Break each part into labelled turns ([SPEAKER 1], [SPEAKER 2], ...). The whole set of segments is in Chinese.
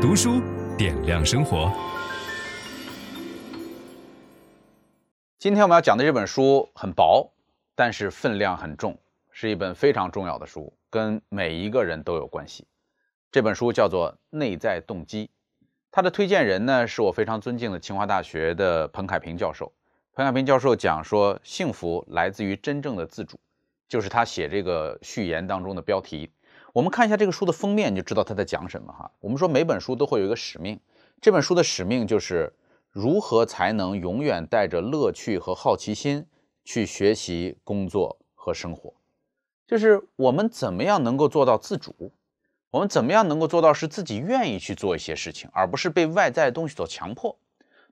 [SPEAKER 1] 读书点亮生活。
[SPEAKER 2] 今天我们要讲的这本书很薄，但是分量很重，是一本非常重要的书，跟每一个人都有关系。这本书叫做《内在动机》，它的推荐人呢是我非常尊敬的清华大学的彭凯平教授。彭凯平教授讲说，幸福来自于真正的自主，就是他写这个序言当中的标题。我们看一下这个书的封面，你就知道他在讲什么哈。我们说每本书都会有一个使命，这本书的使命就是如何才能永远带着乐趣和好奇心去学习、工作和生活，就是我们怎么样能够做到自主，我们怎么样能够做到是自己愿意去做一些事情，而不是被外在的东西所强迫。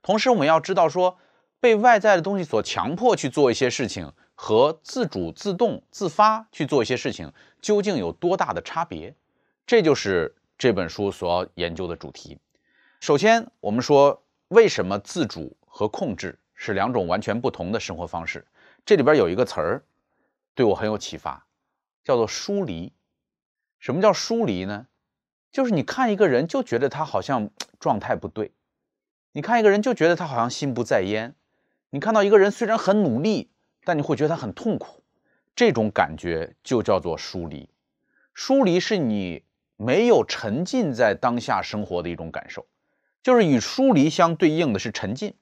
[SPEAKER 2] 同时，我们要知道说，被外在的东西所强迫去做一些事情。和自主、自动、自发去做一些事情，究竟有多大的差别？这就是这本书所要研究的主题。首先，我们说为什么自主和控制是两种完全不同的生活方式？这里边有一个词儿对我很有启发，叫做疏离。什么叫疏离呢？就是你看一个人就觉得他好像状态不对，你看一个人就觉得他好像心不在焉，你看到一个人虽然很努力。但你会觉得他很痛苦，这种感觉就叫做疏离。疏离是你没有沉浸在当下生活的一种感受，就是与疏离相对应的是沉浸。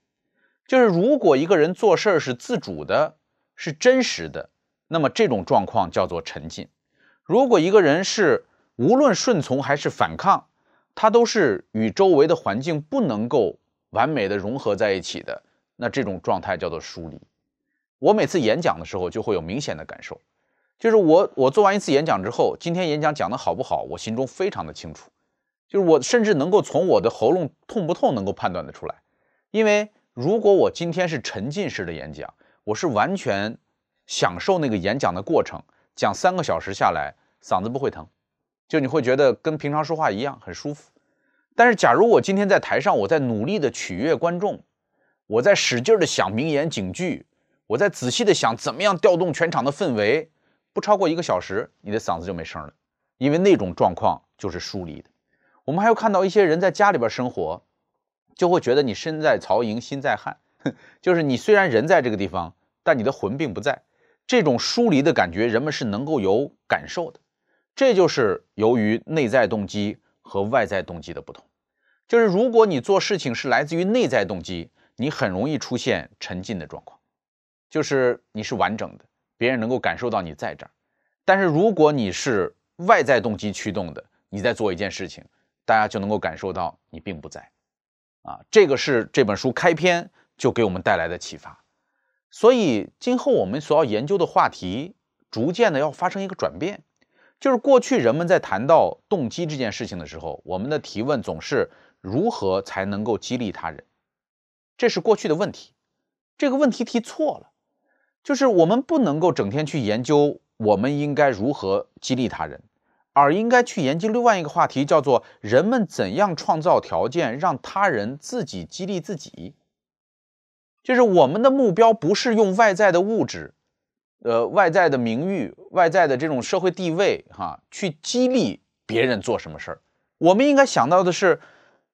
[SPEAKER 2] 就是如果一个人做事儿是自主的，是真实的，那么这种状况叫做沉浸。如果一个人是无论顺从还是反抗，他都是与周围的环境不能够完美的融合在一起的，那这种状态叫做疏离。我每次演讲的时候就会有明显的感受，就是我我做完一次演讲之后，今天演讲讲得好不好，我心中非常的清楚，就是我甚至能够从我的喉咙痛不痛能够判断得出来，因为如果我今天是沉浸式的演讲，我是完全享受那个演讲的过程，讲三个小时下来嗓子不会疼，就你会觉得跟平常说话一样很舒服。但是假如我今天在台上，我在努力的取悦观众，我在使劲的想名言警句。我在仔细的想怎么样调动全场的氛围，不超过一个小时，你的嗓子就没声了，因为那种状况就是疏离的。我们还有看到一些人在家里边生活，就会觉得你身在曹营心在汉，就是你虽然人在这个地方，但你的魂并不在。这种疏离的感觉，人们是能够有感受的。这就是由于内在动机和外在动机的不同。就是如果你做事情是来自于内在动机，你很容易出现沉浸的状况。就是你是完整的，别人能够感受到你在这儿。但是如果你是外在动机驱动的，你在做一件事情，大家就能够感受到你并不在。啊，这个是这本书开篇就给我们带来的启发。所以今后我们所要研究的话题，逐渐的要发生一个转变。就是过去人们在谈到动机这件事情的时候，我们的提问总是如何才能够激励他人，这是过去的问题。这个问题提错了。就是我们不能够整天去研究我们应该如何激励他人，而应该去研究另外一个话题，叫做人们怎样创造条件让他人自己激励自己。就是我们的目标不是用外在的物质，呃，外在的名誉、外在的这种社会地位，哈，去激励别人做什么事儿。我们应该想到的是，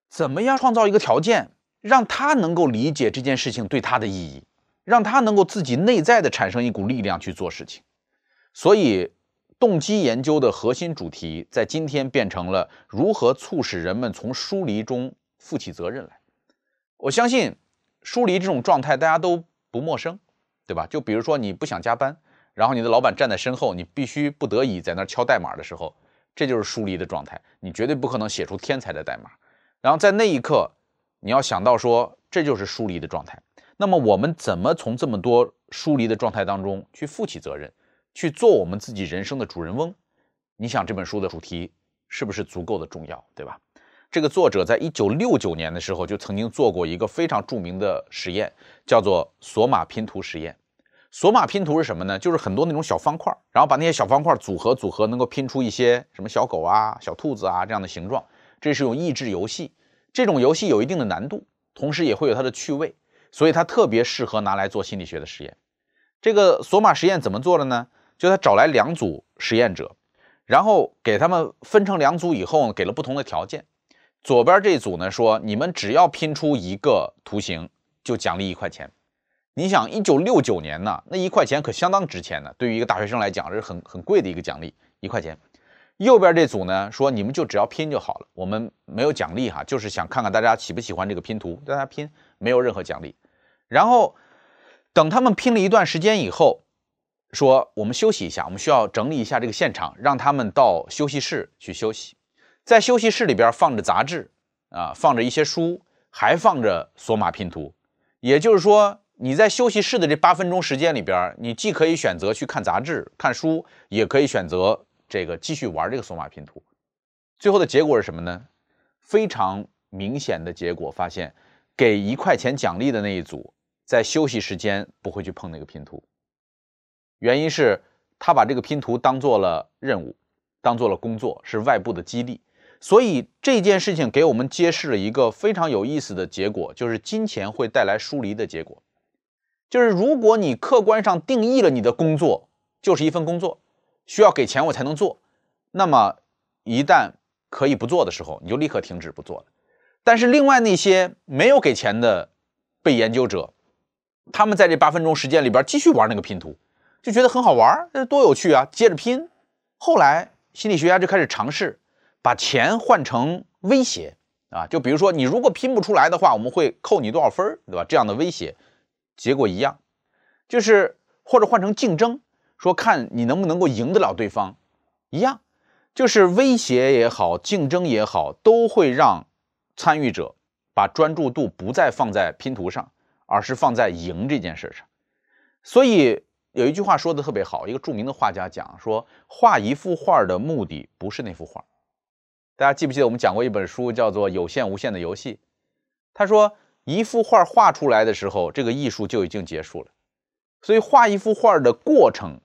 [SPEAKER 2] 怎么样创造一个条件，让他能够理解这件事情对他的意义。让他能够自己内在的产生一股力量去做事情，所以动机研究的核心主题在今天变成了如何促使人们从疏离中负起责任来。我相信疏离这种状态大家都不陌生，对吧？就比如说你不想加班，然后你的老板站在身后，你必须不得已在那敲代码的时候，这就是疏离的状态。你绝对不可能写出天才的代码，然后在那一刻你要想到说，这就是疏离的状态。那么我们怎么从这么多疏离的状态当中去负起责任，去做我们自己人生的主人翁？你想这本书的主题是不是足够的重要，对吧？这个作者在一九六九年的时候就曾经做过一个非常著名的实验，叫做索马拼图实验。索马拼图是什么呢？就是很多那种小方块，然后把那些小方块组合组合，能够拼出一些什么小狗啊、小兔子啊这样的形状。这是一种益智游戏，这种游戏有一定的难度，同时也会有它的趣味。所以它特别适合拿来做心理学的实验。这个索马实验怎么做的呢？就他找来两组实验者，然后给他们分成两组以后，给了不同的条件。左边这组呢说，你们只要拼出一个图形，就奖励一块钱。你想，一九六九年呢，那一块钱可相当值钱呢，对于一个大学生来讲，这是很很贵的一个奖励，一块钱。右边这组呢说，你们就只要拼就好了，我们没有奖励哈，就是想看看大家喜不喜欢这个拼图，大家拼，没有任何奖励。然后等他们拼了一段时间以后，说我们休息一下，我们需要整理一下这个现场，让他们到休息室去休息。在休息室里边放着杂志啊，放着一些书，还放着索马拼图。也就是说，你在休息室的这八分钟时间里边，你既可以选择去看杂志、看书，也可以选择这个继续玩这个索马拼图。最后的结果是什么呢？非常明显的结果，发现给一块钱奖励的那一组，在休息时间不会去碰那个拼图。原因是他把这个拼图当做了任务，当做了工作，是外部的激励。所以这件事情给我们揭示了一个非常有意思的结果，就是金钱会带来疏离的结果。就是如果你客观上定义了你的工作就是一份工作，需要给钱我才能做，那么一旦可以不做的时候，你就立刻停止不做了。但是另外那些没有给钱的被研究者，他们在这八分钟时间里边继续玩那个拼图。就觉得很好玩，这多有趣啊！接着拼。后来心理学家就开始尝试把钱换成威胁啊，就比如说你如果拼不出来的话，我们会扣你多少分，对吧？这样的威胁，结果一样，就是或者换成竞争，说看你能不能够赢得了对方，一样，就是威胁也好，竞争也好，都会让参与者把专注度不再放在拼图上，而是放在赢这件事上，所以。有一句话说的特别好，一个著名的画家讲说，画一幅画的目的不是那幅画。大家记不记得我们讲过一本书叫做《有限无限的游戏》？他说，一幅画画出来的时候，这个艺术就已经结束了。所以画一幅画的过程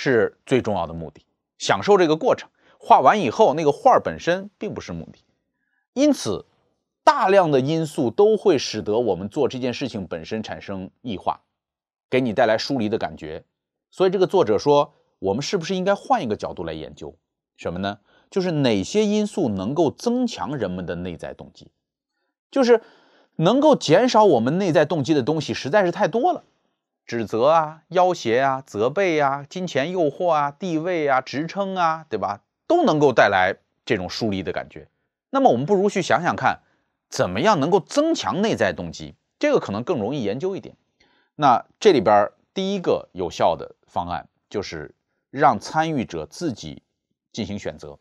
[SPEAKER 2] 是最重要的目的，享受这个过程。画完以后，那个画本身并不是目的。因此，大量的因素都会使得我们做这件事情本身产生异化。给你带来疏离的感觉，所以这个作者说，我们是不是应该换一个角度来研究什么呢？就是哪些因素能够增强人们的内在动机？就是能够减少我们内在动机的东西实在是太多了，指责啊、要挟啊、责备啊、金钱诱惑啊、地位啊、职称啊，对吧？都能够带来这种疏离的感觉。那么我们不如去想想看，怎么样能够增强内在动机？这个可能更容易研究一点。那这里边第一个有效的方案就是让参与者自己进行选择，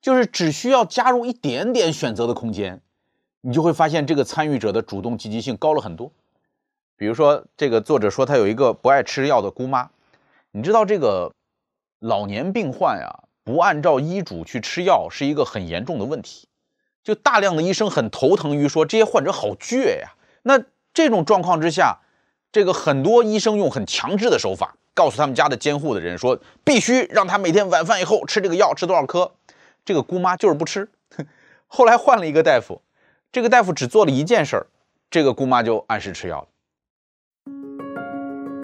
[SPEAKER 2] 就是只需要加入一点点选择的空间，你就会发现这个参与者的主动积极性高了很多。比如说，这个作者说他有一个不爱吃药的姑妈，你知道这个老年病患呀，不按照医嘱去吃药是一个很严重的问题，就大量的医生很头疼于说这些患者好倔呀。那这种状况之下。这个很多医生用很强制的手法告诉他们家的监护的人说，必须让他每天晚饭以后吃这个药，吃多少颗。这个姑妈就是不吃。后来换了一个大夫，这个大夫只做了一件事儿，这个姑妈就按时吃药了。